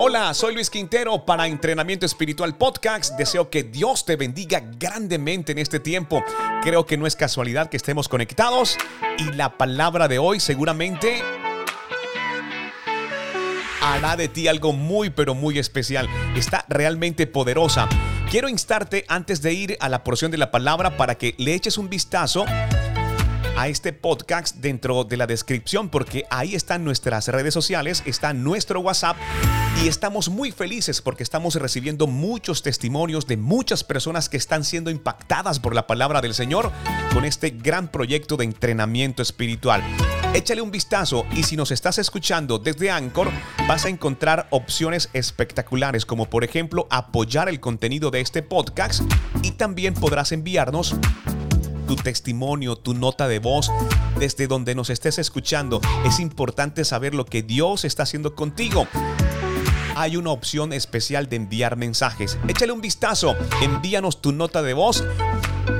Hola, soy Luis Quintero para Entrenamiento Espiritual Podcast. Deseo que Dios te bendiga grandemente en este tiempo. Creo que no es casualidad que estemos conectados y la palabra de hoy seguramente hará de ti algo muy pero muy especial. Está realmente poderosa. Quiero instarte antes de ir a la porción de la palabra para que le eches un vistazo a este podcast dentro de la descripción porque ahí están nuestras redes sociales, está nuestro WhatsApp y estamos muy felices porque estamos recibiendo muchos testimonios de muchas personas que están siendo impactadas por la palabra del Señor con este gran proyecto de entrenamiento espiritual. Échale un vistazo y si nos estás escuchando desde Anchor, vas a encontrar opciones espectaculares como por ejemplo apoyar el contenido de este podcast y también podrás enviarnos tu testimonio, tu nota de voz, desde donde nos estés escuchando. Es importante saber lo que Dios está haciendo contigo. Hay una opción especial de enviar mensajes. Échale un vistazo, envíanos tu nota de voz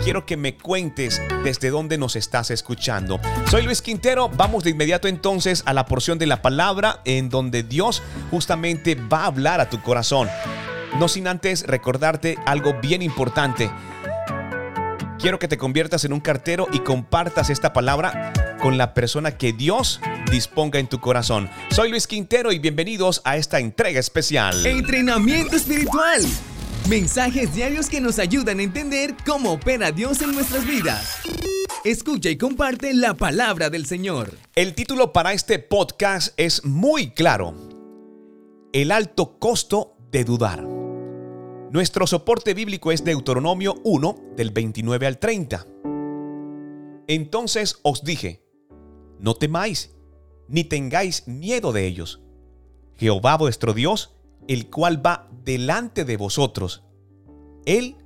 quiero que me cuentes desde dónde nos estás escuchando. Soy Luis Quintero, vamos de inmediato entonces a la porción de la palabra en donde Dios justamente va a hablar a tu corazón. No sin antes recordarte algo bien importante. Quiero que te conviertas en un cartero y compartas esta palabra con la persona que Dios disponga en tu corazón. Soy Luis Quintero y bienvenidos a esta entrega especial. Entrenamiento espiritual. Mensajes diarios que nos ayudan a entender cómo opera Dios en nuestras vidas. Escucha y comparte la palabra del Señor. El título para este podcast es muy claro. El alto costo de dudar. Nuestro soporte bíblico es Deuteronomio 1 del 29 al 30. Entonces os dije, no temáis, ni tengáis miedo de ellos. Jehová vuestro Dios, el cual va delante de vosotros, Él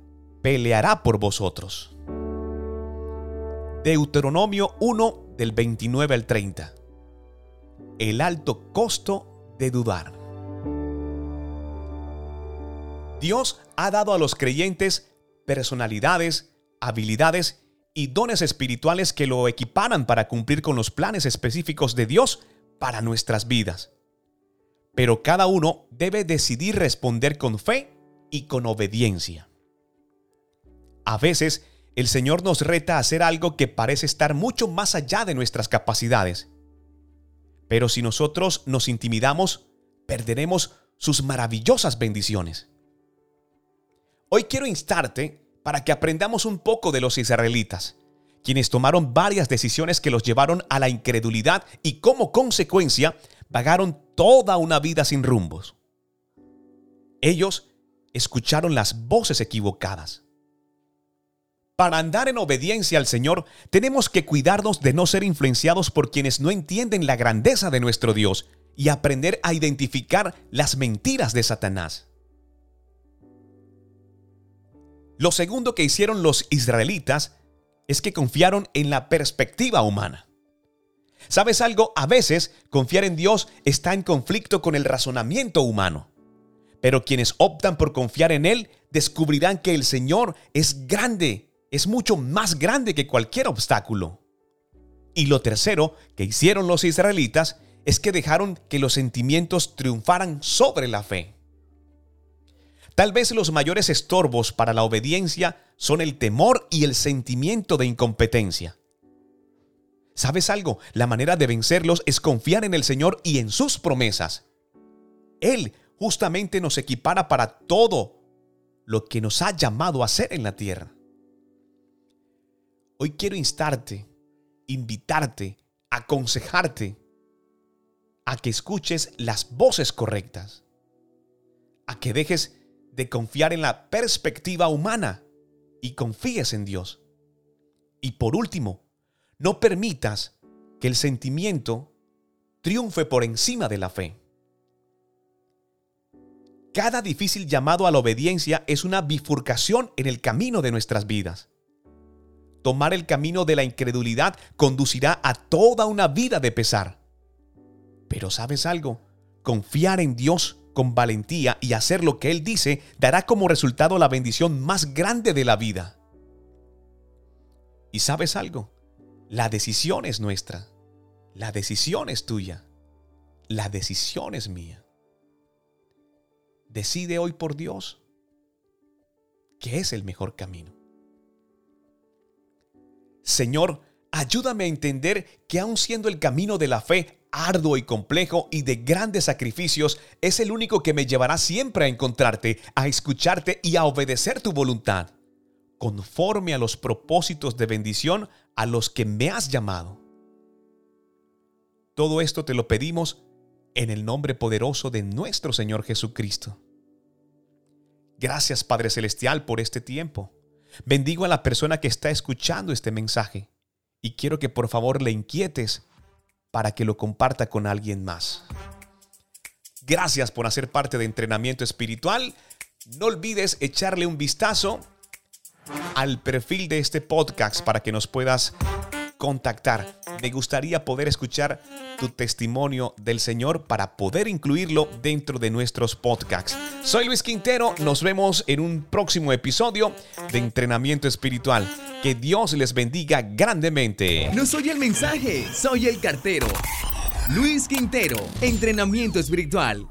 peleará por vosotros. Deuteronomio 1 del 29 al 30. El alto costo de dudar. Dios ha dado a los creyentes personalidades, habilidades y dones espirituales que lo equiparan para cumplir con los planes específicos de Dios para nuestras vidas. Pero cada uno debe decidir responder con fe y con obediencia. A veces, el Señor nos reta a hacer algo que parece estar mucho más allá de nuestras capacidades. Pero si nosotros nos intimidamos, perderemos sus maravillosas bendiciones. Hoy quiero instarte para que aprendamos un poco de los israelitas, quienes tomaron varias decisiones que los llevaron a la incredulidad y como consecuencia vagaron toda una vida sin rumbos. Ellos escucharon las voces equivocadas. Para andar en obediencia al Señor, tenemos que cuidarnos de no ser influenciados por quienes no entienden la grandeza de nuestro Dios y aprender a identificar las mentiras de Satanás. Lo segundo que hicieron los israelitas es que confiaron en la perspectiva humana. ¿Sabes algo? A veces confiar en Dios está en conflicto con el razonamiento humano. Pero quienes optan por confiar en Él descubrirán que el Señor es grande, es mucho más grande que cualquier obstáculo. Y lo tercero que hicieron los israelitas es que dejaron que los sentimientos triunfaran sobre la fe. Tal vez los mayores estorbos para la obediencia son el temor y el sentimiento de incompetencia. ¿Sabes algo? La manera de vencerlos es confiar en el Señor y en sus promesas. Él justamente nos equipara para todo lo que nos ha llamado a hacer en la tierra. Hoy quiero instarte, invitarte, aconsejarte a que escuches las voces correctas, a que dejes de confiar en la perspectiva humana y confíes en Dios. Y por último, no permitas que el sentimiento triunfe por encima de la fe. Cada difícil llamado a la obediencia es una bifurcación en el camino de nuestras vidas. Tomar el camino de la incredulidad conducirá a toda una vida de pesar. Pero sabes algo, confiar en Dios con valentía y hacer lo que Él dice dará como resultado la bendición más grande de la vida. ¿Y sabes algo? La decisión es nuestra. La decisión es tuya. La decisión es mía. Decide hoy por Dios que es el mejor camino. Señor, ayúdame a entender que aun siendo el camino de la fe arduo y complejo y de grandes sacrificios, es el único que me llevará siempre a encontrarte, a escucharte y a obedecer tu voluntad, conforme a los propósitos de bendición a los que me has llamado. Todo esto te lo pedimos en el nombre poderoso de nuestro Señor Jesucristo. Gracias Padre Celestial por este tiempo. Bendigo a la persona que está escuchando este mensaje y quiero que por favor le inquietes para que lo comparta con alguien más. Gracias por hacer parte de entrenamiento espiritual. No olvides echarle un vistazo al perfil de este podcast para que nos puedas contactar. Me gustaría poder escuchar tu testimonio del Señor para poder incluirlo dentro de nuestros podcasts. Soy Luis Quintero, nos vemos en un próximo episodio de Entrenamiento Espiritual. Que Dios les bendiga grandemente. No soy el mensaje, soy el cartero. Luis Quintero, Entrenamiento Espiritual.